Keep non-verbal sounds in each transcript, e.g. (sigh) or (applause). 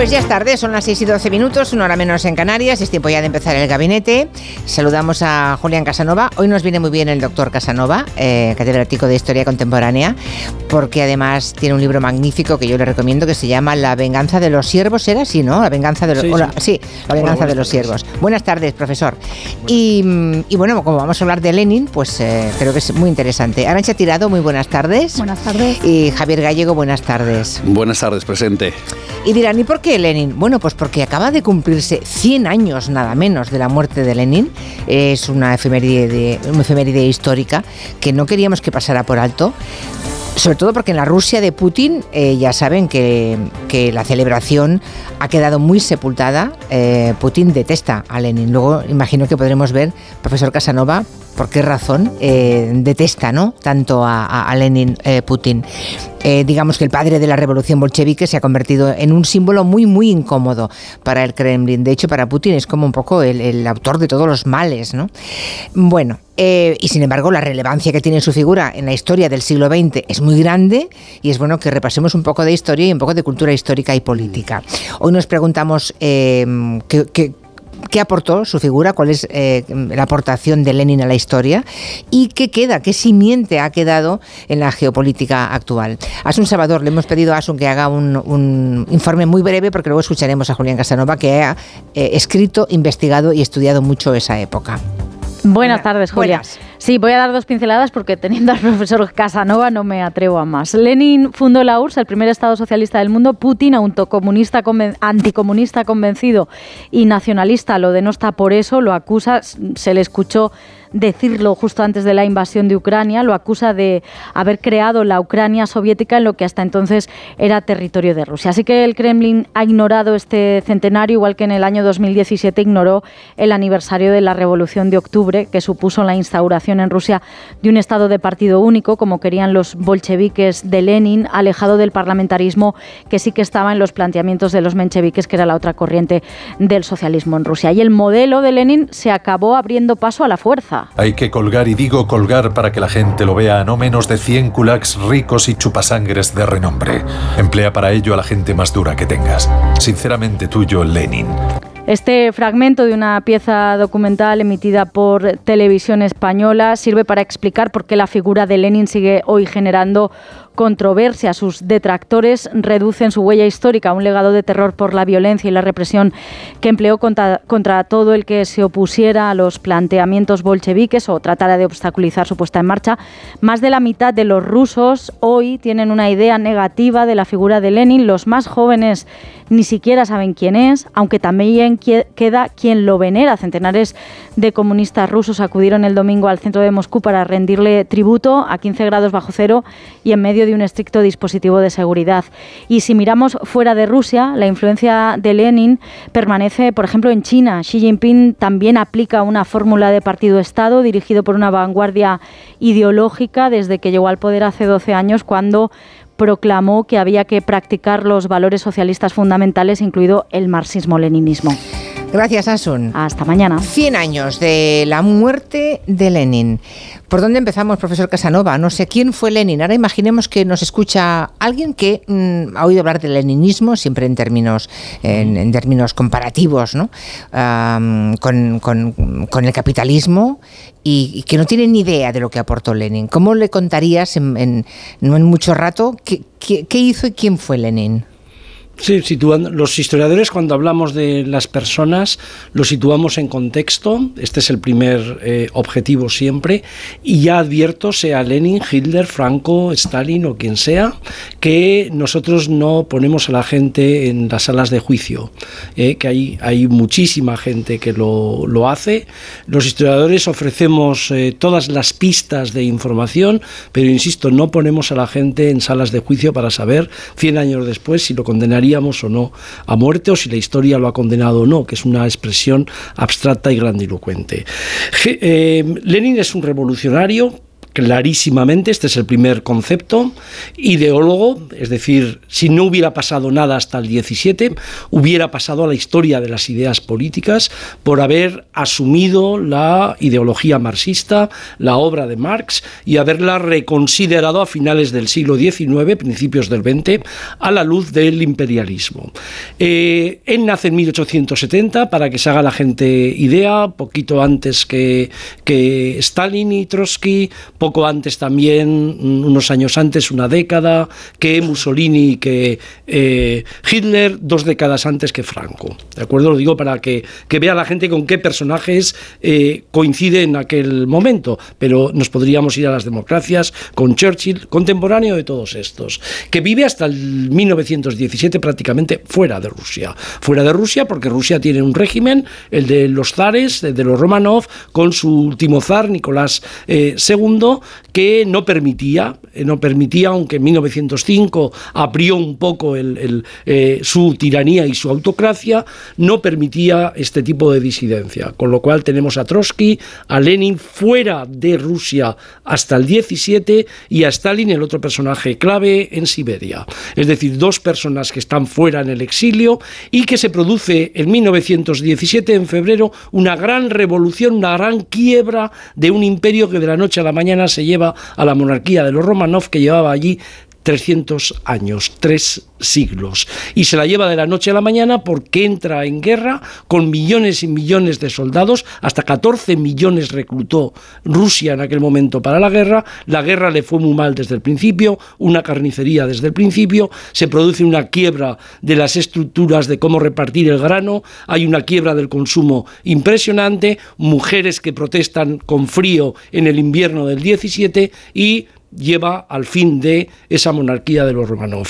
Pues ya es tarde, son las 6 y 12 minutos, una hora menos en Canarias, es tiempo ya de empezar el gabinete. Saludamos a Julián Casanova. Hoy nos viene muy bien el doctor Casanova, eh, catedrático de Historia Contemporánea, porque además tiene un libro magnífico que yo le recomiendo que se llama La venganza de los siervos, ¿era así, no? La venganza de los... Sí, sí. La venganza de los siervos. Buenas tardes, profesor. Y, bueno, como vamos a hablar de Lenin, pues eh, creo que es muy interesante. Arancha Tirado, muy buenas tardes. Buenas tardes. Y Javier Gallego, buenas tardes. Buenas tardes, presente. Y dirán, ¿y por qué Lenin? Bueno, pues porque acaba de cumplirse 100 años nada menos de la muerte de Lenin. Es una efeméride, una efeméride histórica que no queríamos que pasara por alto. Sobre todo porque en la Rusia de Putin eh, ya saben que, la celebración ha quedado muy sepultada. Eh, Putin detesta a Lenin. Luego imagino que podremos ver, profesor Casanova, por qué razón eh, detesta ¿no? tanto a, Lenin eh, Putin. Eh, digamos que el padre de la revolución bolchevique se ha convertido en un símbolo muy, muy incómodo para el Kremlin. De hecho, para Putin es como un poco el, autor de todos los males. ¿no? Bueno, y sin embargo, la relevancia que tiene su figura en la historia del siglo XX es muy grande y es bueno que repasemos un poco de historia y un poco de cultura histórica y política. Hoy nos preguntamos qué qué aportó su figura, cuál es eh, la aportación de Lenin a la historia y qué queda, qué simiente ha quedado en la geopolítica actual. Asun Salvador, le hemos pedido a Asun que haga un, informe muy breve porque luego escucharemos a Julián Casanova que ha eh, escrito, investigado y estudiado mucho esa época. Buenas tardes, Julia. Sí, voy a dar dos pinceladas porque teniendo al (laughs) profesor Casanova no me atrevo a más. Lenin fundó la URSS, el primer Estado socialista del mundo. Putin, autocomunista, anticomunista convencido y nacionalista, lo denosta por eso, lo acusa, se le escuchó decirlo justo antes de la invasión de Ucrania, lo acusa de haber creado la Ucrania soviética en lo que hasta entonces era territorio de Rusia. Así que el Kremlin ha ignorado este centenario, igual que en el año 2017 ignoró el aniversario de la Revolución de Octubre, que supuso la instauración en Rusia de un Estado de partido único, como querían los bolcheviques de Lenin, alejado del parlamentarismo que sí que estaba en los planteamientos de los mencheviques, que era la otra corriente del socialismo en Rusia. Y el modelo de Lenin se acabó abriendo paso a la fuerza. Hay que colgar, y digo colgar para que la gente lo vea, a no menos de 100 kulaks ricos y chupasangres de renombre. Emplea para ello a la gente más dura que tengas. Sinceramente tuyo, Lenin. Este fragmento de una pieza documental emitida por Televisión Española sirve para explicar por qué la figura de Lenin sigue hoy generando controversia. Sus detractores reducen su huella histórica a un legado de terror por la violencia y la represión que empleó contra, contra todo el que se opusiera a los planteamientos bolcheviques o tratara de obstaculizar su puesta en marcha. Más de la mitad de los rusos hoy tienen una idea negativa de la figura de Lenin. Los más jóvenes ni siquiera saben quién es, aunque también queda quien lo venera. Centenares de comunistas rusos acudieron el domingo al centro de Moscú para rendirle tributo a 15 grados bajo cero y en medio de un estricto dispositivo de seguridad. Y si miramos fuera de Rusia, la influencia de Lenin permanece, por ejemplo, en China. Xi Jinping también aplica una fórmula de partido-estado dirigido por una vanguardia ideológica desde que llegó al poder hace 12 años cuando proclamó que había que practicar los valores socialistas fundamentales, incluido el marxismo-leninismo. Gracias, Asun. Hasta mañana. 100 años de la muerte de Lenin. ¿Por dónde empezamos, profesor Casanova? No sé quién fue Lenin. Ahora imaginemos que nos escucha alguien que mm, ha oído hablar del leninismo, siempre en términos, en, términos comparativos, ¿no? con, el capitalismo y, que no tiene ni idea de lo que aportó Lenin. ¿Cómo le contarías en, no en mucho rato qué hizo y quién fue Lenin? Sí, los historiadores cuando hablamos de las personas lo situamos en contexto, este es el primer eh, objetivo siempre, y ya advierto, sea Lenin, Hitler, Franco, Stalin o quien sea, que nosotros no ponemos a la gente en las salas de juicio, eh, que hay, hay muchísima gente que lo, lo hace. Los historiadores ofrecemos eh, todas las pistas de información, pero insisto, no ponemos a la gente en salas de juicio para saber 100 años después si lo condenaría o no a muerte o si la historia lo ha condenado o no, que es una expresión abstracta y grandilocuente. Eh, Lenin es un revolucionario clarísimamente, este es el primer concepto, ideólogo, es decir, si no hubiera pasado nada hasta el 17, hubiera pasado a la historia de las ideas políticas por haber asumido la ideología marxista, la obra de Marx, y haberla reconsiderado a finales del siglo XIX, principios del XX, a la luz del imperialismo. Eh, él nace en 1870, para que se haga la gente idea, poquito antes que, que Stalin y Trotsky, poco antes también, unos años antes, una década, que Mussolini y que eh, Hitler, dos décadas antes que Franco. ¿De acuerdo? Lo digo para que, vea la gente con qué personajes eh, coincide en aquel momento, pero nos podríamos ir a las democracias con Churchill, contemporáneo de todos estos, que vive hasta el 1917 prácticamente fuera de Rusia. Fuera de Rusia porque Rusia tiene un régimen, el de los zares, de los Romanov, con su último zar, Nicolás II, que no permitía, eh, no permitía, aunque en 1905 abrió un poco eh, su tiranía y su autocracia, no permitía este tipo de disidencia. Con lo cual tenemos a Trotsky, a Lenin fuera de Rusia hasta el 17 y a Stalin, el otro personaje clave, en Siberia. Es decir, dos personas que están fuera en el exilio y que se produce en 1917, en febrero, una gran revolución, una gran quiebra de un imperio que de la noche a la mañana se lleva a la monarquía de los Romanov que llevaba allí 300 años, tres siglos. Y se la lleva de la noche a la mañana porque entra en guerra con millones y millones de soldados, hasta 14 millones reclutó Rusia en aquel momento para la guerra. La guerra le fue muy mal desde el principio, una carnicería desde el principio, se produce una quiebra de las estructuras de cómo repartir el grano, hay una quiebra del consumo impresionante, mujeres que protestan con frío en el invierno del 17 y lleva al fin de esa monarquía de los Romanov.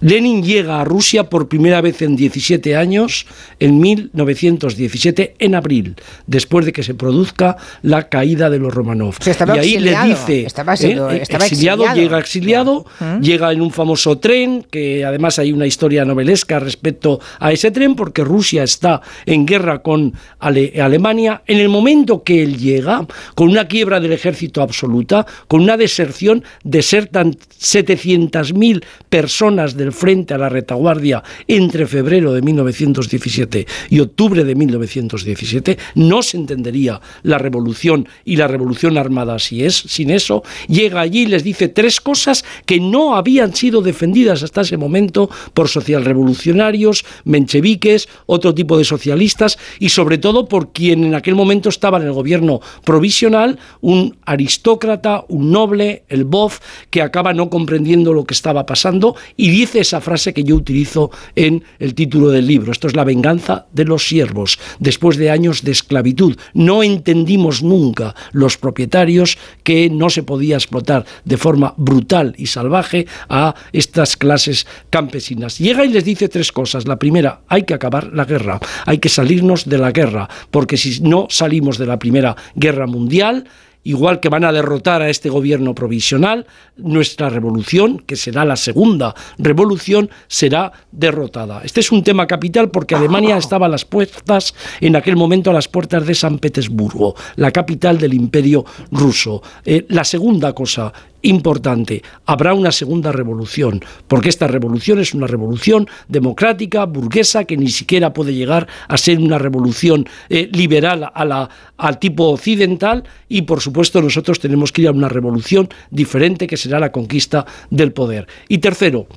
Lenin llega a Rusia por primera vez en 17 años, en 1917, en abril, después de que se produzca la caída de los Romanov. y ahí le dice, estaba, ¿eh? exiliado, llega exiliado, llega en un famoso tren, que además hay una historia novelesca respecto a ese tren, porque Rusia está en guerra con Alemania. En el momento que él llega, con una quiebra del ejército absoluta, con una deserción, desertan 700.000 personas de frente a la retaguardia entre febrero de 1917 y octubre de 1917, no se entendería la revolución y la revolución armada si es, sin eso, llega allí y les dice tres cosas que no habían sido defendidas hasta ese momento por socialrevolucionarios, mencheviques, otro tipo de socialistas y sobre todo por quien en aquel momento estaba en el gobierno provisional, un aristócrata, un noble, el Bof, que acaba no comprendiendo lo que estaba pasando y dice esa frase que yo utilizo en el título del libro. Esto es la venganza de los siervos, después de años de esclavitud. No entendimos nunca los propietarios que no se podía explotar de forma brutal y salvaje a estas clases campesinas. Llega y les dice tres cosas. La primera, hay que acabar la guerra, hay que salirnos de la guerra, porque si no salimos de la Primera Guerra Mundial, igual que van a derrotar a este gobierno provisional, nuestra revolución, que será la segunda revolución, será derrotada. Este es un tema capital porque Alemania estaba a las puertas, en aquel momento a las puertas de San Petersburgo, la capital del imperio ruso. Eh, la segunda cosa importante. Habrá una segunda revolución, porque esta revolución es una revolución democrática, burguesa, que ni siquiera puede llegar a ser una revolución eh, liberal a la, al tipo occidental y por supuesto nosotros tenemos que ir a una revolución diferente que será la conquista del poder. Y tercero,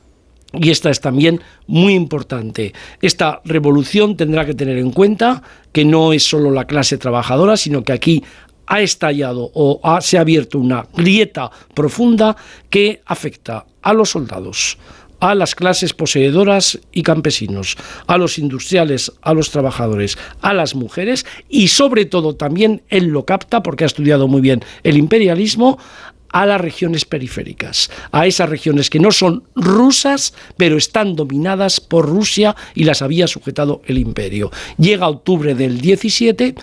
y esta es también muy importante. Esta revolución tendrá que tener en cuenta que no es solo la clase trabajadora, sino que aquí ha estallado o se ha abierto una grieta profunda que afecta a los soldados, a las clases poseedoras y campesinos, a los industriales, a los trabajadores, a las mujeres y sobre todo también él lo capta porque ha estudiado muy bien el imperialismo a las regiones periféricas, a esas regiones que no son rusas, pero están dominadas por Rusia y las había sujetado el imperio. Llega octubre del 17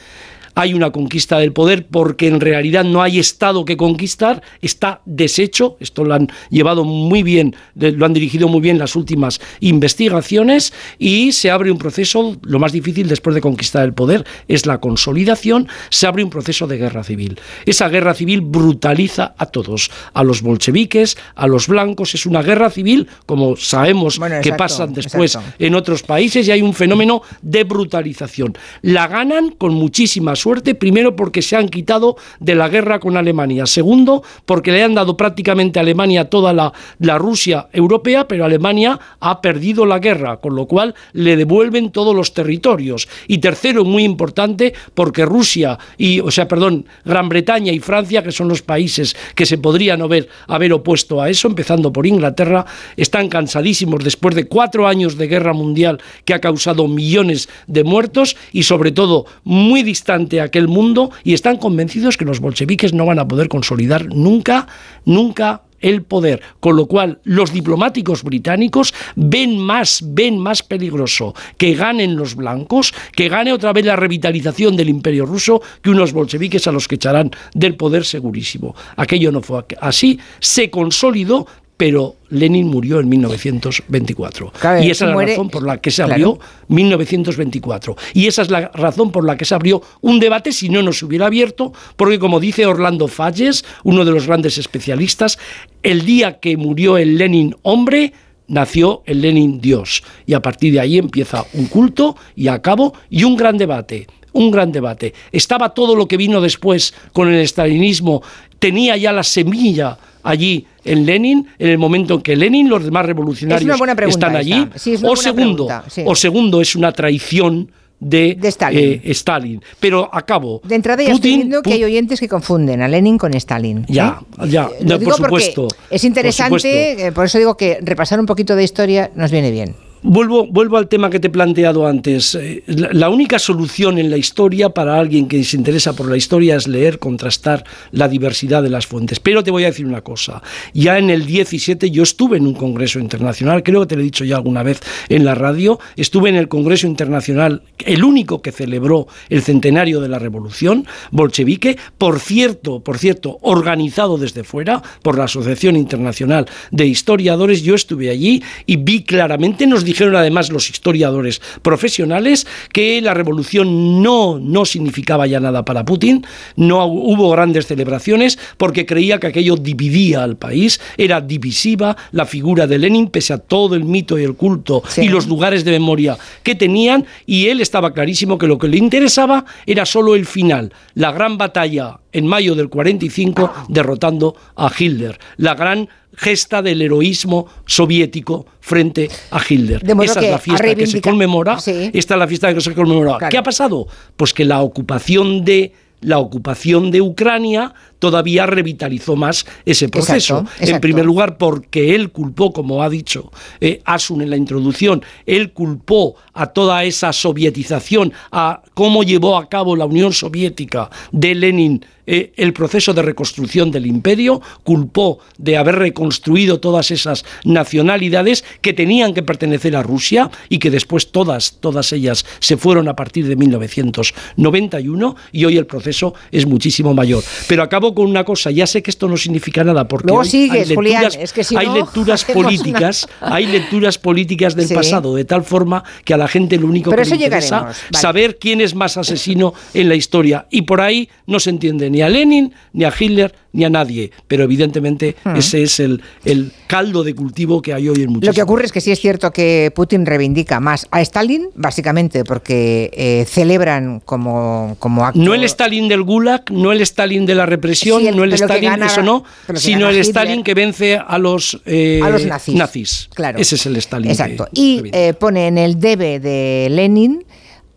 hay una conquista del poder porque en realidad no hay Estado que conquistar, está deshecho, esto lo han llevado muy bien, lo han dirigido muy bien las últimas investigaciones y se abre un proceso, lo más difícil después de conquistar el poder es la consolidación, se abre un proceso de guerra civil. Esa guerra civil brutaliza a todos, a los bolcheviques, a los blancos, es una guerra civil, como sabemos que pasan después en otros países y hay un fenómeno de brutalización. La ganan con muchísima primero porque se han quitado de la guerra con Alemania, segundo porque le han dado prácticamente a Alemania toda la, la Rusia europea, pero Alemania ha perdido la guerra, con lo cual le devuelven todos los territorios. Y tercero, muy importante, porque Rusia y, o sea, perdón, Gran Bretaña y Francia, que son los países que se podrían haber, haber opuesto a eso, empezando por Inglaterra, están cansadísimos después de cuatro años de guerra mundial que ha causado millones de muertos y sobre todo muy distante aquel mundo y están convencidos que los bolcheviques no van a poder consolidar nunca, nunca el poder, con lo cual los diplomáticos británicos ven más, ven más peligroso que ganen los blancos, que gane otra vez la revitalización del imperio ruso, que unos bolcheviques a los que echarán del poder segurísimo. Aquello no fue así, se consolidó pero Lenin murió en 1924. y esa es la razón por la que se abrió 1924. Y esa es la razón por la que se abrió un debate, si no nos hubiera abierto, porque como dice Orlando Falles, uno de los grandes especialistas, el día que murió el Lenin hombre, nació el Lenin Dios. Y a partir de ahí empieza un culto y a cabo y un gran debate un gran debate. Estaba todo lo que vino después con el estalinismo, tenía ya la semilla allí en Lenin, en el momento en que Lenin, los demás revolucionarios están allí, o segundo, o segundo es una traición de, Stalin. Eh, Stalin. Pero acabo. De entrada ya estoy viendo que hay oyentes que confunden a Lenin con Stalin. Ya, ¿eh? ya, por supuesto. Es interesante, eh, por eso digo que repasar un poquito de historia nos viene bien. Vuelvo, vuelvo al tema que te he planteado antes. Eh, la, única solución en la historia para alguien que se interesa por la historia es leer, contrastar la diversidad de las fuentes. Pero te voy a decir una cosa. Ya en el 17 yo estuve en un congreso internacional, creo que te lo he dicho ya alguna vez en la radio, estuve en el congreso internacional, el único que celebró el centenario de la revolución bolchevique, por cierto, por cierto, organizado desde fuera por la Asociación Internacional de Historiadores. Yo estuve allí y vi claramente, nos dijeron además los historiadores profesionales que la revolución no, no significaba ya nada para Putin, no hubo grandes celebraciones porque creía que aquello dividía al país, era divisiva la figura de Lenin pese a todo el mito y el culto y los lugares de memoria que tenían y él estaba clarísimo que lo que le interesaba era solo el final, la gran batalla en mayo del 45 derrotando a Hitler, la gran gesta del heroísmo soviético frente a Hitler. Esa es la fiesta que se conmemora. Esta es la fiesta que se conmemora. ¿Qué ha pasado? Pues que la ocupación de la ocupación de Ucrania todavía revitalizó más ese proceso. En primer lugar, porque él culpó, como ha dicho eh, Asun en la introducción, él culpó a toda esa sovietización, a cómo llevó a cabo la Unión Soviética de Lenin eh, el proceso de reconstrucción del imperio, culpó de haber reconstruido todas esas nacionalidades que tenían que pertenecer a Rusia y que después todas, todas ellas se fueron a partir de 1991 y hoy el proceso es muchísimo mayor. Pero acabo con una cosa, ya sé que esto no significa nada porque hay lecturas, hay lecturas (laughs) políticas, hay lecturas políticas del pasado, de tal forma que a la gente lo único que le interesa es saber quién es más asesino en la historia. Y por ahí no se entiende ni a Lenin, ni a Hitler, ni a nadie. Pero evidentemente hmm. ese es el, el, caldo de cultivo que hay hoy en muchos. Lo que ocurre es que sí es cierto que Putin reivindica más a Stalin, básicamente porque eh, celebran como, como acto... No el Stalin del Gulag, no el Stalin de la represión, no el Stalin, eso no, sino el Stalin que vence a los, eh, a los nazis. nazis. Claro. Ese es el Stalin. Exacto. y eh, pone en el debe de Lenin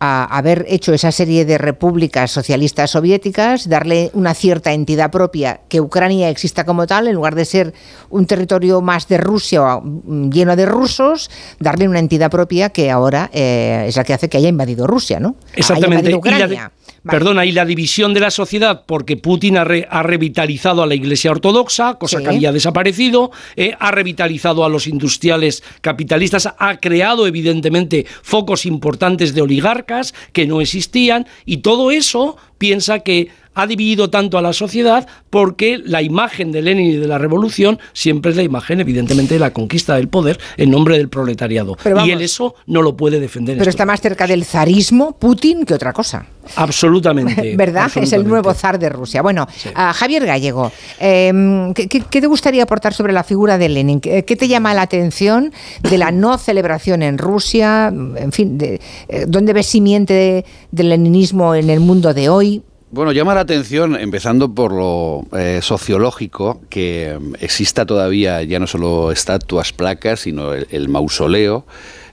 a haber hecho esa serie de repúblicas socialistas soviéticas, darle una cierta entidad propia, que Ucrania exista como tal, en lugar de ser un territorio más de Rusia mm, lleno de rusos, darle una entidad propia que ahora eh, es la que hace que haya invadido Rusia, ¿no? Exactamente. Ucrania. Perdona, y la división de la sociedad, porque Putin ha, revitalizado a la Iglesia Ortodoxa, cosa que había desaparecido, eh, ha revitalizado a los industriales capitalistas, ha creado evidentemente focos importantes de oligarcas que no existían, y todo eso piensa que ha dividido tanto a la sociedad porque la imagen de Lenin y de la revolución siempre es la imagen, evidentemente, de la conquista del poder en nombre del proletariado. y él eso no lo puede defender. Pero está más cerca del zarismo Putin que otra cosa. Absolutamente. (laughs) ¿Verdad? Es el nuevo zar de Rusia. Bueno, Javier Gallego, em, ¿qué, te gustaría aportar sobre la figura de Lenin? ¿Qué, te llama la atención de la no celebración en Rusia? En fin, de, eh, ¿dónde ves simiente del leninismo en el mundo de hoy? Bueno, llama la atención, empezando por lo eh, sociológico, que mm, exista todavía ya no solo estatuas, placas, sino el, mausoleo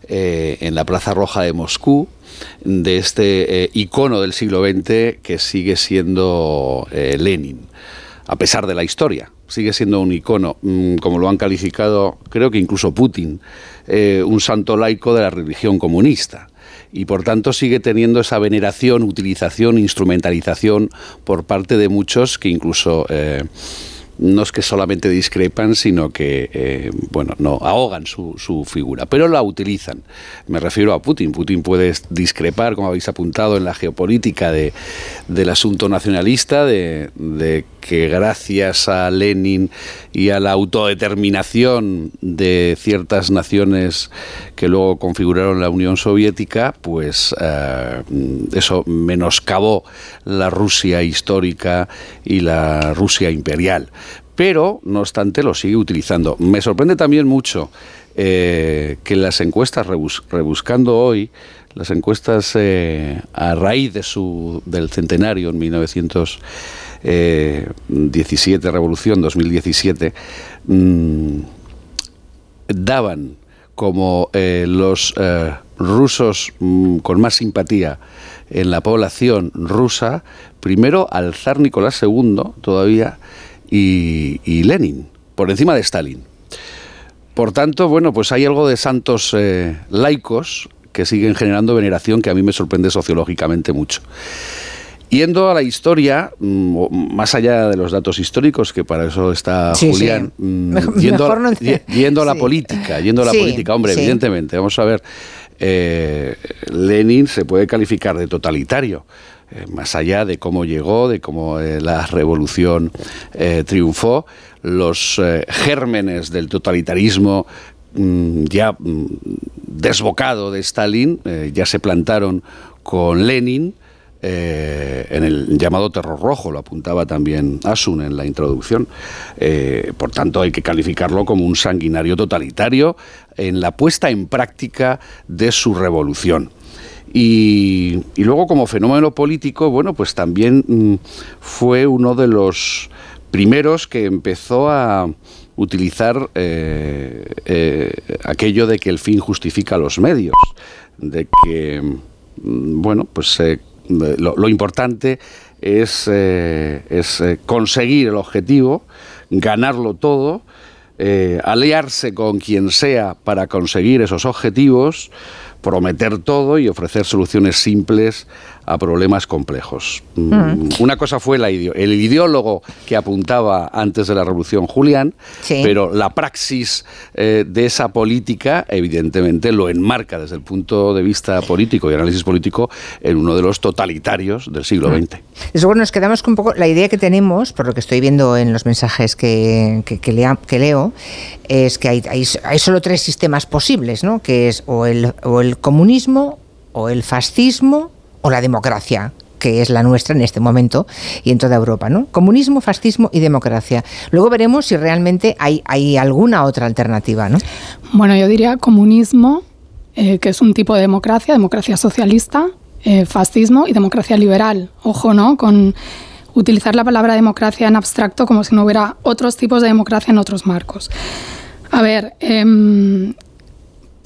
eh, en la Plaza Roja de Moscú de este eh, icono del siglo XX que sigue siendo Lenin, a pesar de la historia. Sigue siendo un icono, mm, como lo han calificado, creo que incluso Putin, un santo laico de la religión comunista y por tanto sigue teniendo esa veneración, utilización, instrumentalización por parte de muchos que incluso eh, no es que solamente discrepan, sino que, eh, bueno, no, ahogan su, figura, pero la utilizan. Me refiero a Putin. Putin puede discrepar, como habéis apuntado, en la geopolítica de, del asunto nacionalista, de, de que gracias a Lenin y a la autodeterminación de ciertas naciones que luego configuraron la Unión Soviética, pues eh, eso menoscabó la Rusia histórica y la Rusia imperial. Pero, no obstante, lo sigue utilizando. Me sorprende también mucho eh, que las encuestas, rebuscando hoy, las encuestas eh, a raíz de su, del centenario en 1900 17, Revolución 2017, mm, daban como eh, los eh, rusos mm, con más simpatía en la población rusa, primero al zar Nicolás II todavía y, Lenin, por encima de Stalin. Por tanto, bueno, pues hay algo de santos eh, laicos que siguen generando veneración que a mí me sorprende sociológicamente mucho. Yendo a la historia, mm, más allá de los datos históricos, que para eso está Julián, (laughs) mm, yendo, a la política, yendo a la política, hombre, evidentemente, vamos a ver, eh, Lenin se puede calificar de totalitario. Eh, más allá de cómo llegó, de cómo eh, la revolución triunfó, los gérmenes del totalitarismo mm, ya desbocado de Stalin ya se plantaron con Lenin, eh, en el llamado terror rojo, lo apuntaba también Asun en la introducción. Eh, por tanto, hay que calificarlo como un sanguinario totalitario en la puesta en práctica de su revolución. Y, luego como fenómeno político, bueno, pues también mm, fue uno de los primeros que empezó a utilizar eh, aquello de que el fin justifica los medios, de que, mm, bueno, pues lo, importante es, eh, es, eh, conseguir el objetivo, ganarlo todo, eh, aliarse con quien sea para conseguir esos objetivos, prometer todo y ofrecer soluciones simples a problemas complejos. Mm, mm. Una cosa fue la el ideólogo que apuntaba antes de la Revolución Julián, pero la praxis eh, de esa política evidentemente lo enmarca desde el punto de vista político y análisis político en uno de los totalitarios del siglo XX. Eso bueno, nos quedamos con un poco la idea que tenemos, por lo que estoy viendo en los mensajes que, que, leo, es que hay, hay, solo tres sistemas posibles, ¿no? que es o el, o el comunismo, o el fascismo o la democracia que es la nuestra en este momento y en toda Europa, ¿no? Comunismo, fascismo y democracia. Luego veremos si realmente hay, alguna otra alternativa, ¿no? Bueno, yo diría comunismo, eh, que es un tipo de democracia, democracia socialista, eh, fascismo y democracia liberal. Ojo, ¿no? Con utilizar la palabra democracia en abstracto como si no hubiera otros tipos de democracia en otros marcos. A ver, em,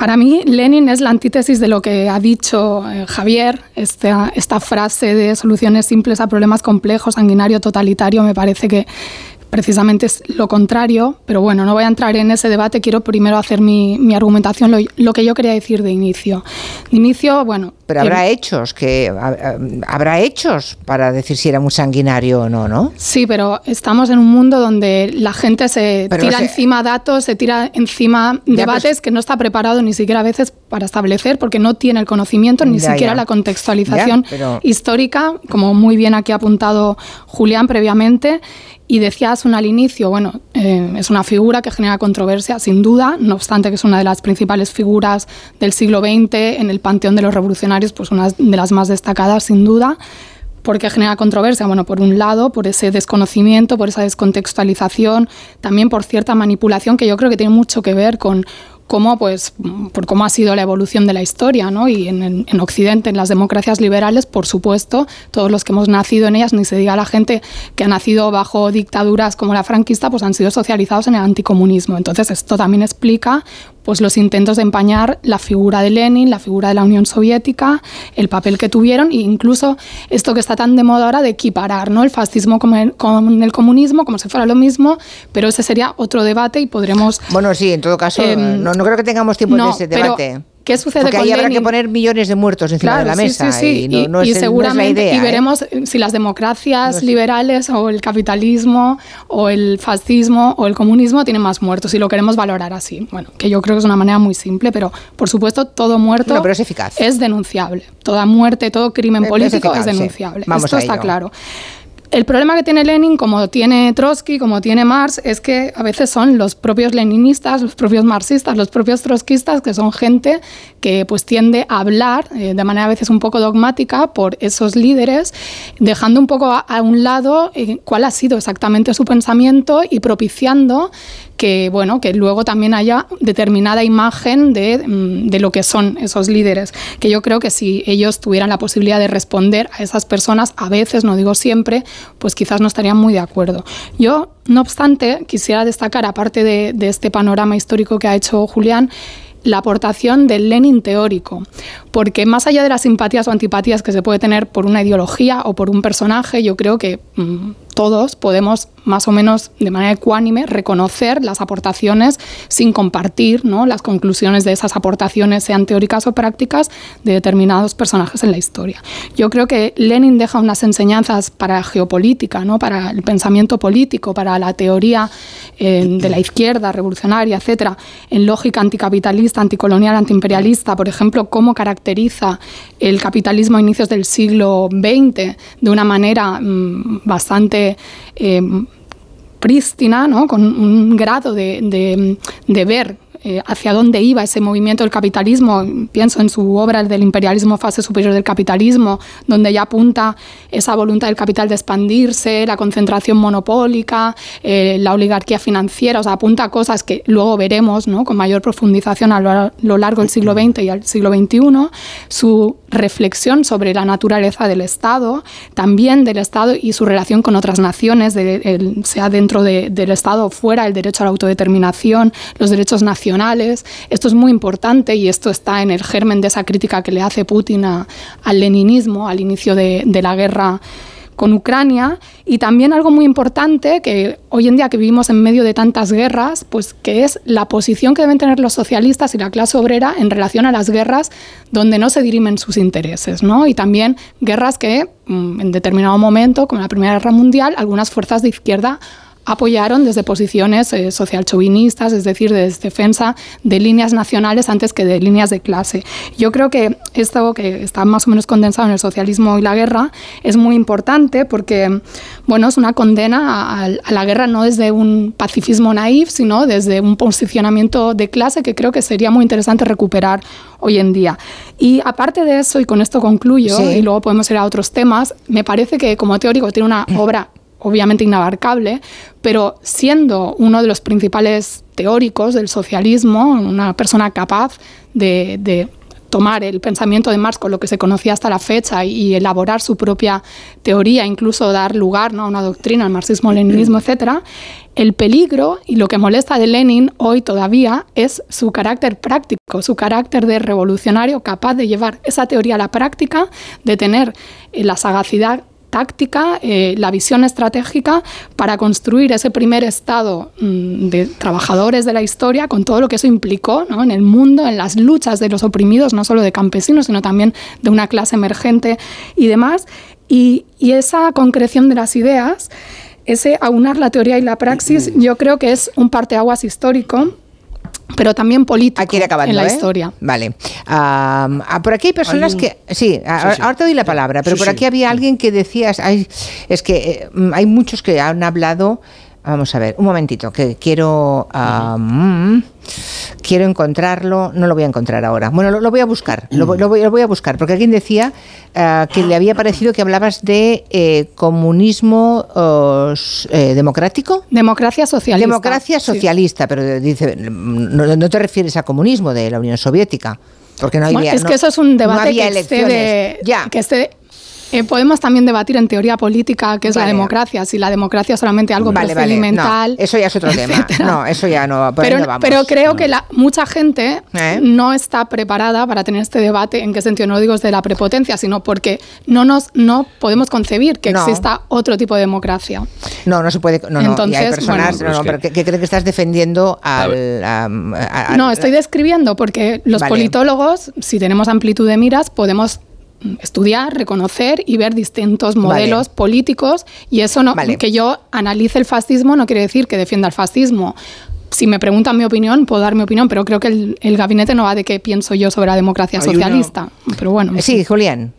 para mí, Lenin es la antítesis de lo que ha dicho eh, Javier, esta, frase de soluciones simples a problemas complejos, sanguinario, totalitario, me parece que precisamente es lo contrario, pero bueno, no voy a entrar en ese debate, quiero primero hacer mi, argumentación, lo, que yo quería decir de inicio. De inicio, bueno... Pero habrá hechos, que habrá hechos para decir si era muy sanguinario o no, ¿no? Sí, pero estamos en un mundo donde la gente se tira encima datos, se tira encima debates que no está preparado ni siquiera a veces para establecer, porque no tiene el conocimiento, ni siquiera la contextualización histórica, como muy bien aquí ha apuntado Julián previamente. Y decías un al inicio, bueno, eh, es una figura que genera controversia, sin duda, no obstante que es una de las principales figuras del siglo XX en el panteón de los revolucionarios, pues una de las más destacadas, sin duda. ¿Por qué genera controversia? Bueno, por un lado, por ese desconocimiento, por esa descontextualización, también por cierta manipulación que yo creo que tiene mucho que ver con pues, por cómo ha sido la evolución de la historia, ¿no? Y en, en, Occidente, en las democracias liberales, por supuesto, todos los que hemos nacido en ellas, ni se diga la gente que ha nacido bajo dictaduras como la franquista, pues han sido socializados en el anticomunismo. Entonces, esto también explica pues los intentos de empañar la figura de Lenin, la figura de la Unión Soviética, el papel que tuvieron e incluso esto que está tan de moda ahora de equiparar ¿no? el fascismo con el, con el comunismo como si fuera lo mismo, pero ese sería otro debate y podremos... Bueno, sí, en todo caso, em, no, no, creo que tengamos tiempo de ese debate. ¿Qué sucede Porque ahí habrá que poner millones de muertos encima de la mesa. Sí, sí, Y, y, seguramente, y ¿eh? veremos si las democracias liberales o el capitalismo o el fascismo o el comunismo tienen más muertos y lo queremos valorar así. Bueno, que yo creo que es una manera muy simple, pero por supuesto todo muerto pero es, eficaz. es denunciable. Toda muerte, todo crimen político es, denunciable. Esto está claro. El problema que tiene Lenin, como tiene Trotsky, como tiene Marx, es que a veces son los propios leninistas, los propios marxistas, los propios trotskistas, que son gente que pues tiende a hablar eh, de manera a veces un poco dogmática por esos líderes, dejando un poco a, un lado eh, cuál ha sido exactamente su pensamiento y propiciando que, bueno, que luego también haya determinada imagen mm, de, lo que son esos líderes. Que yo creo que si ellos tuvieran la posibilidad de responder a esas personas, a veces, no digo siempre, pues quizás no estarían muy de acuerdo. Yo, no obstante, quisiera destacar, aparte de, de este panorama histórico que ha hecho Julián, la aportación del Lenin teórico, porque más allá de las simpatías o antipatías que se puede tener por una ideología o por un personaje, yo creo que mm, todos podemos más o menos de manera ecuánime reconocer las aportaciones sin compartir ¿no? las conclusiones de esas aportaciones, sean teóricas o prácticas, de determinados personajes en la historia. Yo creo que Lenin deja unas enseñanzas para la geopolítica, ¿no? para el pensamiento político, para la teoría eh, de la izquierda revolucionaria, etcétera, en lógica anticapitalista, anticolonial, antiimperialista, por ejemplo, cómo caracteriza el capitalismo a inicios del siglo XX de una manera mm, bastante eh, prístina, ¿no? con un grado de, de ver eh, hacia dónde iba ese movimiento del capitalismo. Pienso en su obra del imperialismo fase superior del capitalismo, donde ya apunta esa voluntad del capital de expandirse, la concentración monopólica, eh, la oligarquía financiera, o sea, apunta a cosas que luego veremos ¿no? con mayor profundización a lo, largo del siglo XX y al siglo XXI. Su reflexión sobre la naturaleza del Estado, también del Estado y su relación con otras naciones, sea dentro del Estado o fuera, el derecho a la autodeterminación, los derechos nacionales esto es muy importante y esto está en el germen de esa crítica que le hace Putin al leninismo al inicio de, la guerra con Ucrania y también algo muy importante que hoy en día que vivimos en medio de tantas guerras, pues que es la posición que deben tener los socialistas y la clase obrera en relación a las guerras donde no se dirimen sus intereses, ¿no? Y también guerras que mm, en determinado momento, como la Primera Guerra Mundial, algunas fuerzas de izquierda apoyaron desde posiciones eh, social chauvinistas, es decir, desde defensa de líneas nacionales antes que de líneas de clase. Yo creo que esto que está más o menos condensado en el socialismo y la guerra es muy importante porque bueno, es una condena a, la guerra no desde un pacifismo naif, sino desde un posicionamiento de clase que creo que sería muy interesante recuperar hoy en día. Y aparte de eso, y con esto concluyo, y luego podemos ir a otros temas, me parece que como teórico tiene una obra obviamente inabarcable, pero siendo uno de los principales teóricos del socialismo, una persona capaz de, tomar el pensamiento de Marx con lo que se conocía hasta la fecha y, elaborar su propia teoría, incluso dar lugar ¿no? a una doctrina, al marxismo, leninismo, (clears throat) etc., el peligro y lo que molesta de Lenin hoy todavía es su carácter práctico, su carácter de revolucionario capaz de llevar esa teoría a la práctica, de tener la sagacidad táctica, eh, la visión estratégica para construir ese primer estado mm, de trabajadores de la historia con todo lo que eso implicó ¿no? en el mundo, en las luchas de los oprimidos, no solo de campesinos, sino también de una clase emergente y demás. Y, y esa concreción de las ideas, ese aunar la teoría y la praxis, yo creo que es un parteaguas histórico pero también político Aquí acabando, en la ¿eh? historia. Vale. Ah, ah, por aquí hay personas Hay un- que... Sí, a- sí. ahora te doy la palabra, pero Sí, por sí. aquí había alguien que decía... ay, es que eh, hay muchos que han hablado... Vamos a ver, un momentito, que quiero... ah, quiero encontrarlo, no lo voy a encontrar ahora. Bueno, lo, lo voy a buscar, lo, voy- lo voy, lo voy a buscar, porque alguien decía ah, que le había parecido que hablabas de eh, comunismo oh, eh, democrático. Democracia socialista. Democracia sí. socialista, pero dice, no, no te refieres a comunismo de la Unión Soviética, porque no Bueno, había. es no- que eso es un debate que excede. Ya. que excede- eh, podemos también debatir en teoría política qué es la democracia, si la democracia es solamente algo Vale, vale, procedimental. no, eso ya es otro (laughs) tema. No, eso ya no. Por ahí pero, no vamos. pero creo que la, mucha gente ¿Eh? no está preparada para tener este debate. ¿En qué sentido? No lo digo desde la prepotencia, sino porque no nos no podemos concebir que No. exista otro tipo de democracia. No, no se puede. No, no, y hay Entonces, personas bueno, no, no, Es que- pero que, que creen que estás defendiendo al. ver. a- a- a- No, estoy describiendo porque los Vale. politólogos, si tenemos amplitud de miras, podemos estudiar, reconocer y ver distintos modelos Vale. políticos y eso no Vale. que yo analice el fascismo no quiere decir que defienda el fascismo. Si me preguntan mi opinión, puedo dar mi opinión, pero creo que el, el gabinete no va de qué pienso yo sobre la democracia Hay socialista. Pero bueno, Sí, Julián.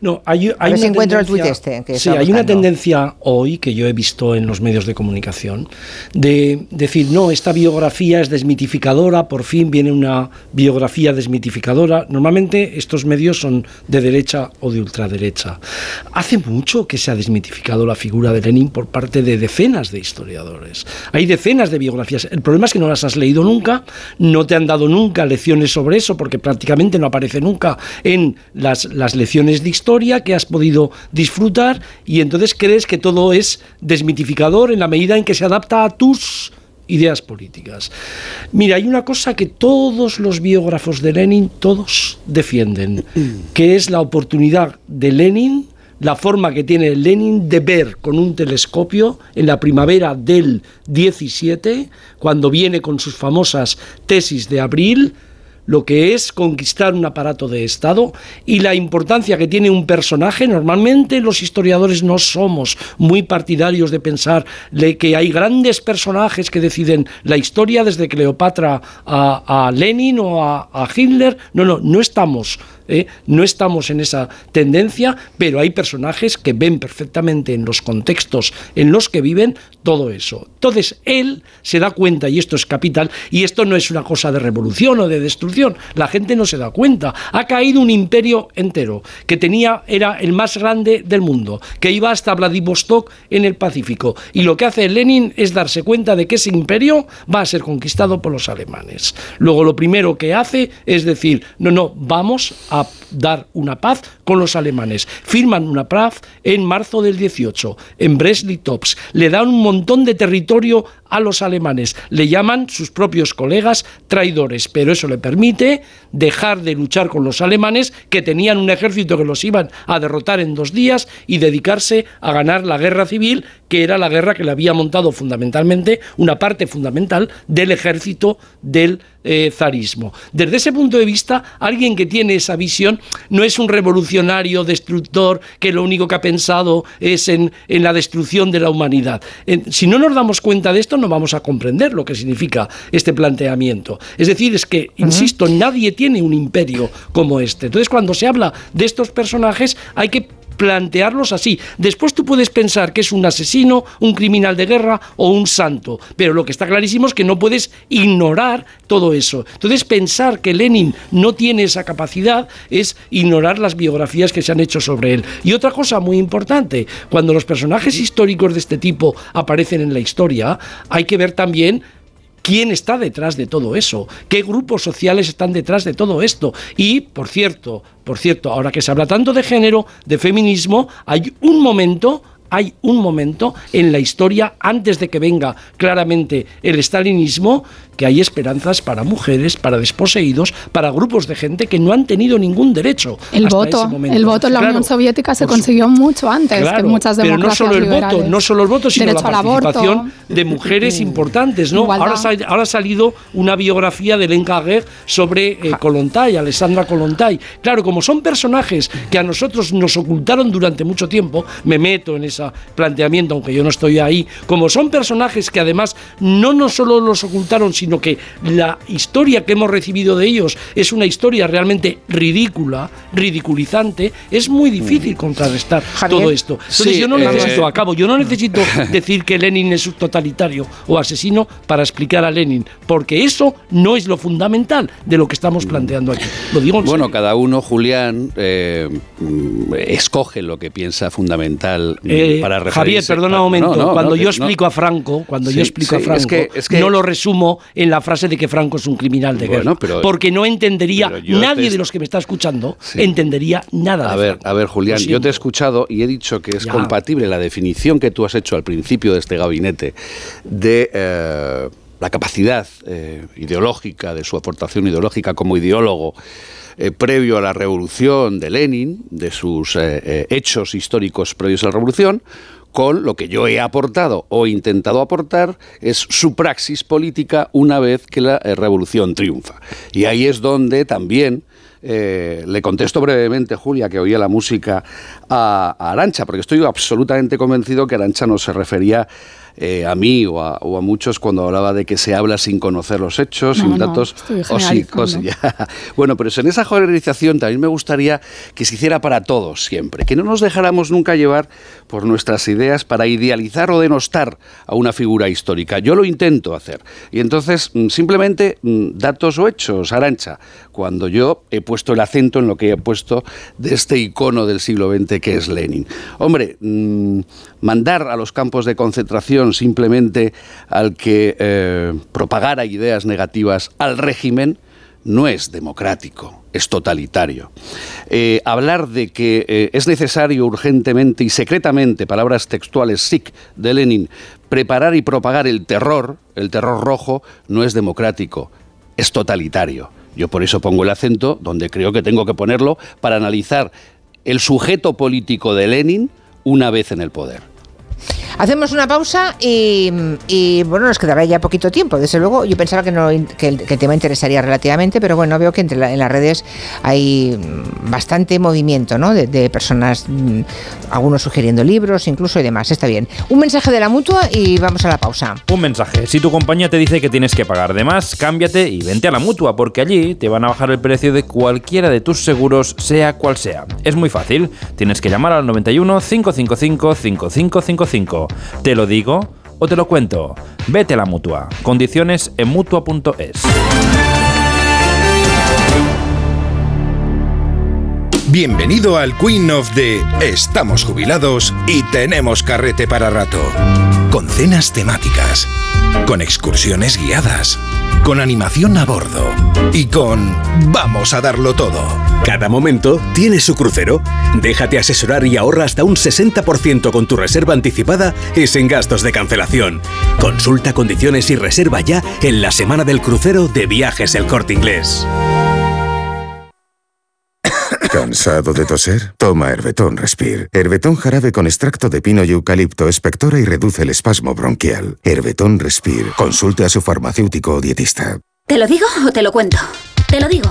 No, hay, hay una encuentro el tuit este que sí, hay una tendencia hoy que yo he visto en los medios de comunicación de decir, no, esta biografía es desmitificadora, por fin viene una biografía desmitificadora. Normalmente estos medios son de derecha o de ultraderecha. Hace mucho que se ha desmitificado la figura de Lenin por parte de decenas de historiadores. Hay decenas de biografías. El problema es que no las has leído nunca, no te han dado nunca lecciones sobre eso, porque prácticamente no aparece nunca en las, las lecciones de historia que has podido disfrutar y entonces crees que todo es desmitificador en la medida en que se adapta a tus ideas políticas. Mira, hay una cosa que todos los biógrafos de Lenin, todos defienden, que es la oportunidad de Lenin, la forma que tiene Lenin de ver con un telescopio en la primavera del 17, cuando viene con sus famosas tesis de abril, lo que es conquistar un aparato de Estado y la importancia que tiene un personaje. Normalmente los historiadores no somos muy partidarios de pensar que hay grandes personajes que deciden la historia desde Cleopatra a, Lenin o a Hitler. No, no, no estamos. ¿Eh? No estamos en esa tendencia, pero hay personajes que ven perfectamente en los contextos en los que viven todo eso. Entonces, él se da cuenta, y esto es capital, y esto no es una cosa de revolución o de destrucción, la gente no se da cuenta. Ha caído un imperio entero, que tenía, era el más grande del mundo, que iba hasta Vladivostok en el Pacífico. Y lo que hace Lenin es darse cuenta de que ese imperio va a ser conquistado por los alemanes. Luego lo primero que hace es decir, no, no, vamos a dar una paz con los alemanes. Firman una paz en marzo del 18 en Brest-Litovsk. Le dan un montón de territorio a los alemanes. Le llaman sus propios colegas traidores, pero eso le permite dejar de luchar con los alemanes que tenían un ejército que los iban a derrotar en dos días y dedicarse a ganar la guerra civil, que era la guerra que le había montado fundamentalmente una parte fundamental del ejército del eh, zarismo. Desde ese punto de vista, alguien que tiene esa visión no es un revolucionario destructor que lo único que ha pensado es en, en la destrucción de la humanidad. Si no nos damos cuenta de esto, no vamos a comprender lo que significa este planteamiento. Es decir, es que, insisto, nadie tiene un imperio como este. Entonces, cuando se habla de estos personajes, hay que plantearlos así. Después tú puedes pensar que es un asesino, un criminal de guerra o un santo, pero lo que está clarísimo es que no puedes ignorar todo eso. Entonces pensar que Lenin no tiene esa capacidad es ignorar las biografías que se han hecho sobre él. Y otra cosa muy importante, cuando los personajes históricos de este tipo aparecen en la historia, hay que ver también quién está detrás de todo eso, qué grupos sociales están detrás de todo esto. Y, por cierto, por cierto, ahora que se habla tanto de género, de feminismo, hay un momento hay un momento en la historia, antes de que venga claramente el stalinismo, que hay esperanzas para mujeres, para desposeídos, para grupos de gente que no han tenido ningún derecho. El voto, el voto en la Unión Soviética se consiguió mucho antes que muchas democracias Pero no solo el voto, no solo el voto, sino la participación de mujeres (laughs) importantes, ¿no? Ahora, ahora, ha salido una biografía de Lenka sobre eh, Kolontai, Alessandra Kolontai. Claro, como son personajes que a nosotros nos ocultaron durante mucho tiempo, me meto en ese planteamiento, aunque yo no estoy ahí, como son personajes que además no nos solo los ocultaron, sino que la historia que hemos recibido de ellos es una historia realmente ridícula, ridiculizante, es muy difícil mm. contrarrestar todo esto. Entonces yo no eh, necesito, acabo, yo no necesito (laughs) decir que Lenin es totalitario o asesino para explicar a Lenin, porque eso no es lo fundamental de lo que estamos mm. planteando aquí. Lo digo Bueno, cada uno, Julián, eh, mm, escoge lo que piensa fundamental eh, para referirse. Javier, perdona un momento. cuando yo explico a Franco, cuando yo explico a Franco, no lo resumo en la frase de que Franco es un criminal de guerra. porque no entendería, nadie de los que me está escuchando entendería nada. A ver, a ver, Julián, yo te he escuchado y he dicho que es compatible la definición que tú has hecho al principio de este gabinete de eh, la capacidad eh, ideológica, de su aportación ideológica como ideólogo. Eh, previo a la revolución de Lenin, de sus hechos históricos previos a la revolución, con lo que yo he aportado o intentado aportar es su praxis política una vez que la eh, revolución triunfa. Y ahí es donde también eh, le contesto brevemente, Julia, que oía la música a, a Arancha, porque estoy absolutamente convencido que Arancha no se refería eh, a mí o a, muchos cuando hablaba de que se habla sin conocer los hechos, sin datos o sí, (laughs) Bueno, pero en esa generalización también me gustaría que se hiciera para todos siempre, que no nos dejáramos nunca llevar por nuestras ideas para idealizar o denostar a una figura histórica. Yo lo intento hacer. Y entonces, mm, simplemente mm, datos o hechos, Arancha, cuando yo he puesto el acento en lo que he puesto de este icono del siglo XX que es Lenin. Hombre, mm, mandar a los campos de concentración simplemente al que eh, propagara ideas negativas al régimen no es democrático, es totalitario. Eh, hablar de que eh, es necesario urgentemente y secretamente, palabras textuales SIC de Lenin, preparar y propagar el terror, el terror rojo, no es democrático, es totalitario. Yo por eso pongo el acento donde creo que tengo que ponerlo para analizar el sujeto político de Lenin una vez en el poder. Hacemos una pausa y, bueno, nos quedará ya poquito tiempo. Desde luego, yo pensaba que, no, que, el, tema interesaría relativamente, pero bueno, veo que entre en las redes hay bastante movimiento, ¿no? De, personas, mm, algunos sugiriendo libros, incluso y demás. Está bien. Un mensaje de la mutua y vamos a la pausa. Un mensaje. Si tu compañía te dice que tienes que pagar de más, cámbiate y vente a la mutua, porque allí te van a bajar el precio de cualquiera de tus seguros, sea cual sea. Es muy fácil. Tienes que llamar al 91 555 5555 ¿Te lo digo o te lo cuento? Vete a la mutua. Condiciones en mutua.es. Bienvenido al Queen of the Estamos jubilados y tenemos carrete para rato. Con cenas temáticas, con excursiones guiadas, con animación a bordo y con Vamos a darlo todo. Cada momento tiene su crucero. Déjate asesorar y ahorra hasta un 60% con tu reserva anticipada y sin gastos de cancelación. Consulta condiciones y reserva ya en la semana del crucero de Viajes El Corte Inglés. ¿Cansado de toser? Toma Herbetón Respire. Herbetón jarabe con extracto de pino y eucalipto espectora y reduce el espasmo bronquial. Herbetón Respire. Consulte a su farmacéutico o dietista. ¿Te lo digo o te lo cuento? Te lo digo.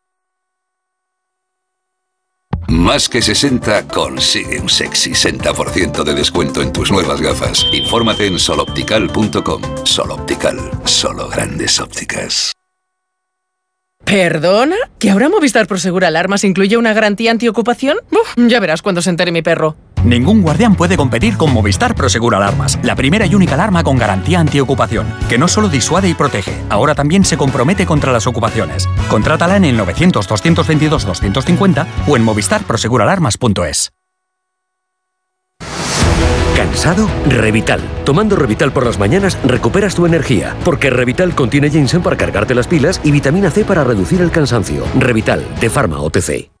Más que 60 consigue un sexy 60% de descuento en tus nuevas gafas. Infórmate en soloptical.com. Soloptical, solo grandes ópticas. ¿Perdona? ¿Que ahora Movistar Prosegura Alarmas incluye una garantía antiocupación? Uf, ya verás cuando se entere mi perro. Ningún guardián puede competir con Movistar Prosegur Alarmas, la primera y única alarma con garantía antiocupación, que no solo disuade y protege, ahora también se compromete contra las ocupaciones. Contrátala en el 900-222-250 o en movistarproseguralarmas.es. ¿Cansado? Revital. Tomando Revital por las mañanas recuperas tu energía, porque Revital contiene ginseng para cargarte las pilas y vitamina C para reducir el cansancio. Revital, de Pharma OTC.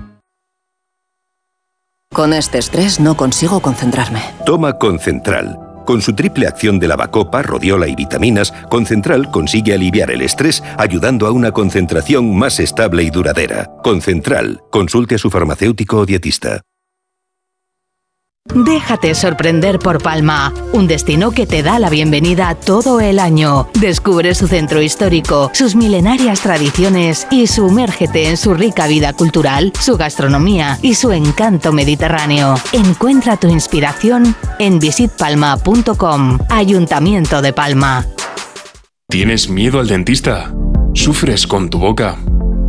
Con este estrés no consigo concentrarme. Toma Concentral. Con su triple acción de lavacopa, rodiola y vitaminas, Concentral consigue aliviar el estrés ayudando a una concentración más estable y duradera. Concentral. Consulte a su farmacéutico o dietista. Déjate sorprender por Palma, un destino que te da la bienvenida todo el año. Descubre su centro histórico, sus milenarias tradiciones y sumérgete en su rica vida cultural, su gastronomía y su encanto mediterráneo. Encuentra tu inspiración en visitpalma.com, Ayuntamiento de Palma. ¿Tienes miedo al dentista? ¿Sufres con tu boca?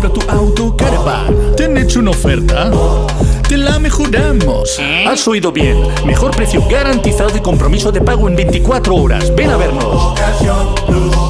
compra tu auto, caravan. ¿Te han hecho una oferta? Te la mejoramos. Has oído bien. Mejor precio garantizado y compromiso de pago en 24 horas. Ven a vernos.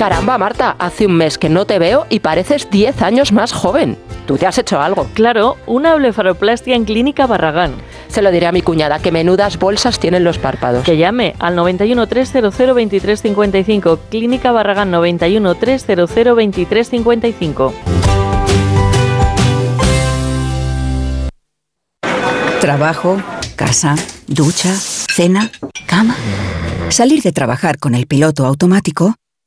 Caramba, Marta, hace un mes que no te veo y pareces 10 años más joven. Tú te has hecho algo. Claro, una blefaroplastia en Clínica Barragán. Se lo diré a mi cuñada, que menudas bolsas tienen los párpados. Que llame al 91 300 2355. Clínica Barragán 91 300 2355. Trabajo, casa, ducha, cena, cama. Salir de trabajar con el piloto automático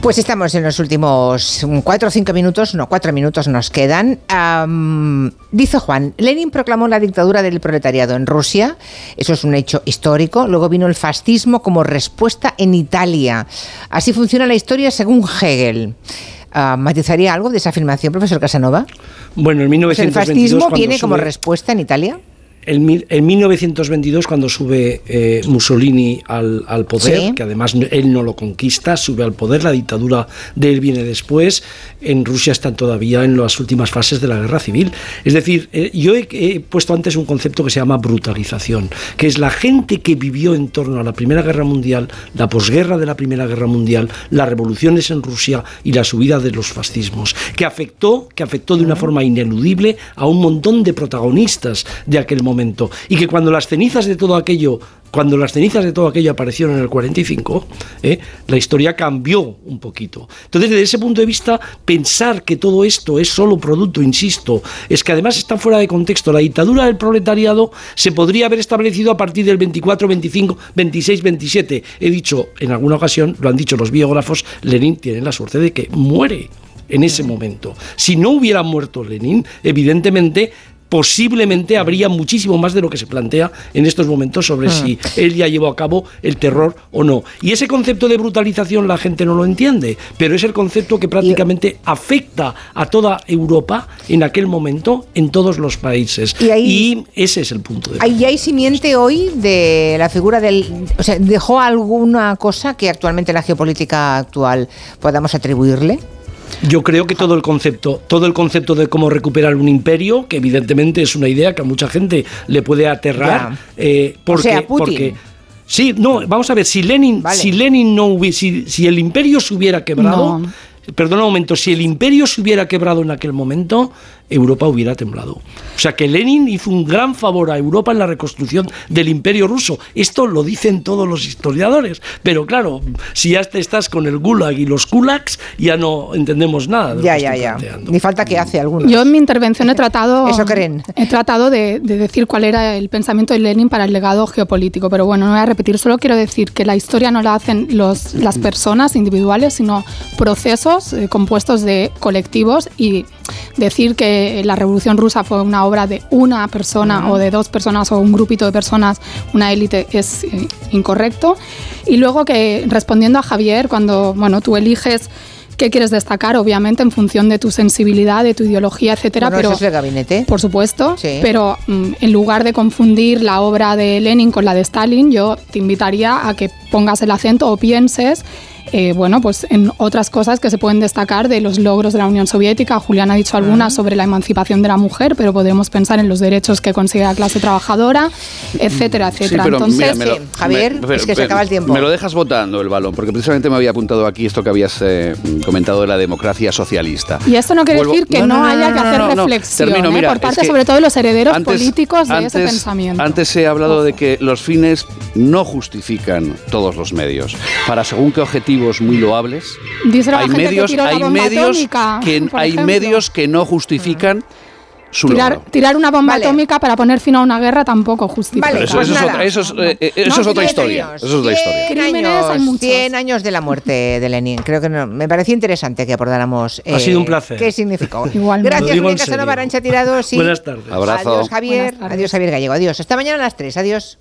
Pues estamos en los últimos cuatro o cinco minutos, no, cuatro minutos nos quedan. dice Juan, Lenin proclamó la dictadura del proletariado en Rusia, eso es un hecho histórico. Luego vino el fascismo como respuesta en Italia. Así funciona la historia según Hegel. ¿Matizaría algo de esa afirmación, profesor Casanova? Bueno, en 1922... ¿El fascismo viene como respuesta en Italia? En, mil- en 1922, cuando sube eh, Mussolini al, al poder, Sí. que además él no lo conquista, sube al poder, la dictadura de él viene después, en Rusia están todavía en las últimas fases de la guerra civil. Es decir, eh, yo he, he puesto antes un concepto que se llama brutalización, que es la gente que vivió en torno a la Primera Guerra Mundial, la posguerra de la Primera Guerra Mundial, las revoluciones en Rusia y la subida de los fascismos, que afectó, que afectó de una forma ineludible a un montón de protagonistas de aquel momento y que cuando las cenizas de todo aquello cuando las cenizas de todo aquello aparecieron en el 45, ¿eh? la historia cambió un poquito. Entonces, desde ese punto de vista, pensar que todo esto es solo producto, insisto, es que además está fuera de contexto. La dictadura del proletariado se podría haber establecido a partir del 24, 25, 26, 27. He dicho en alguna ocasión, lo han dicho los biógrafos, Lenin tiene la suerte de que muere en ese momento. Si no hubiera muerto Lenin, evidentemente posiblemente habría muchísimo más de lo que se plantea en estos momentos sobre Ah. si él ya llevó a cabo el terror o no. Y ese concepto de brutalización la gente no lo entiende, pero es el concepto que prácticamente afecta a toda Europa en aquel momento, en todos los países. Y ahí- ese es el punto de ¿Hay, hay simiente hoy de la figura del... O sea, ¿dejó alguna cosa que actualmente la geopolítica actual podamos atribuirle? Yo creo que todo el concepto, todo el concepto de cómo recuperar un imperio, que evidentemente es una idea que a mucha gente le puede aterrar, eh, porque, sea, Putin. porque sí, no, vamos a ver, si Lenin, Vale. si Lenin no hubiese, si, si el imperio se hubiera quebrado, No. Perdona un momento, si el imperio se hubiera quebrado en aquel momento, Europa hubiera temblado. O sea que Lenin hizo un gran favor a Europa en la reconstrucción del imperio ruso. Esto lo dicen todos los historiadores. Pero claro, si ya te estás con el gulag y los kulaks, ya no entendemos nada. de Ya, ya, estoy ya. planteando. Ni falta que hace alguno. Yo en mi intervención he (laughs) tratado, Eso creen. he tratado de, de decir cuál era el pensamiento de Lenin para el legado geopolítico, pero bueno, no voy a repetir, solo quiero decir que la historia no la hacen los, las personas individuales, sino procesos eh, compuestos de colectivos y decir que la Revolución Rusa fue una obra de una persona o de dos personas o un grupito de personas, una élite, es eh, incorrecto. Y luego que respondiendo a Javier, cuando bueno, tú eliges qué quieres destacar, obviamente en función de tu sensibilidad, de tu ideología, etcétera, Bueno, pero eso es el gabinete. por supuesto, Sí. pero mm, en lugar de confundir la obra de Lenin con la de Stalin, yo te invitaría a que pongas el acento o pienses eh, bueno, pues en otras cosas que se pueden destacar de los logros de la Unión Soviética. Julián ha dicho algunas sobre la emancipación de la mujer, pero podemos pensar en los derechos que consigue la clase trabajadora, etcétera, etcétera. pero Entonces, mira, lo- Javier, me- es que se acaba el tiempo. Me lo dejas votando el balón, porque precisamente me había apuntado aquí esto que habías eh, comentado de la democracia socialista. y esto no quiere Vuelvo- decir que no, haya que hacer reflexión Termino, ¿eh? por parte sobre todo de los herederos antes- políticos de ese pensamiento. Antes he hablado de que los fines no justifican todos los medios. Para según qué objetivos muy loables, Díselo a la hay gente que medios, la hay medios atómica, que hay ejemplo. medios que no justifican su Tirar, logro. tirar una bomba atómica para poner fin a una guerra tampoco justifica. Pero eso, pues eso es eso es, eh, eh, eso No, es otra 100 historia. años, Eso es otra historia. 100 Crímenes hay años, muchos. 100 años de la muerte de Lenin. Creo que no, me pareció interesante que abordáramos. Ha sido un placer. ¿Qué significó? (laughs) Igualmente. Gracias, Julián. Casanova, Arancha Tirado. Sí. Buenas tardes. Abrazo. Adiós, Javier. Tardes. Adiós, Javier Gallego. Adiós. Hasta mañana a las 3. Adiós.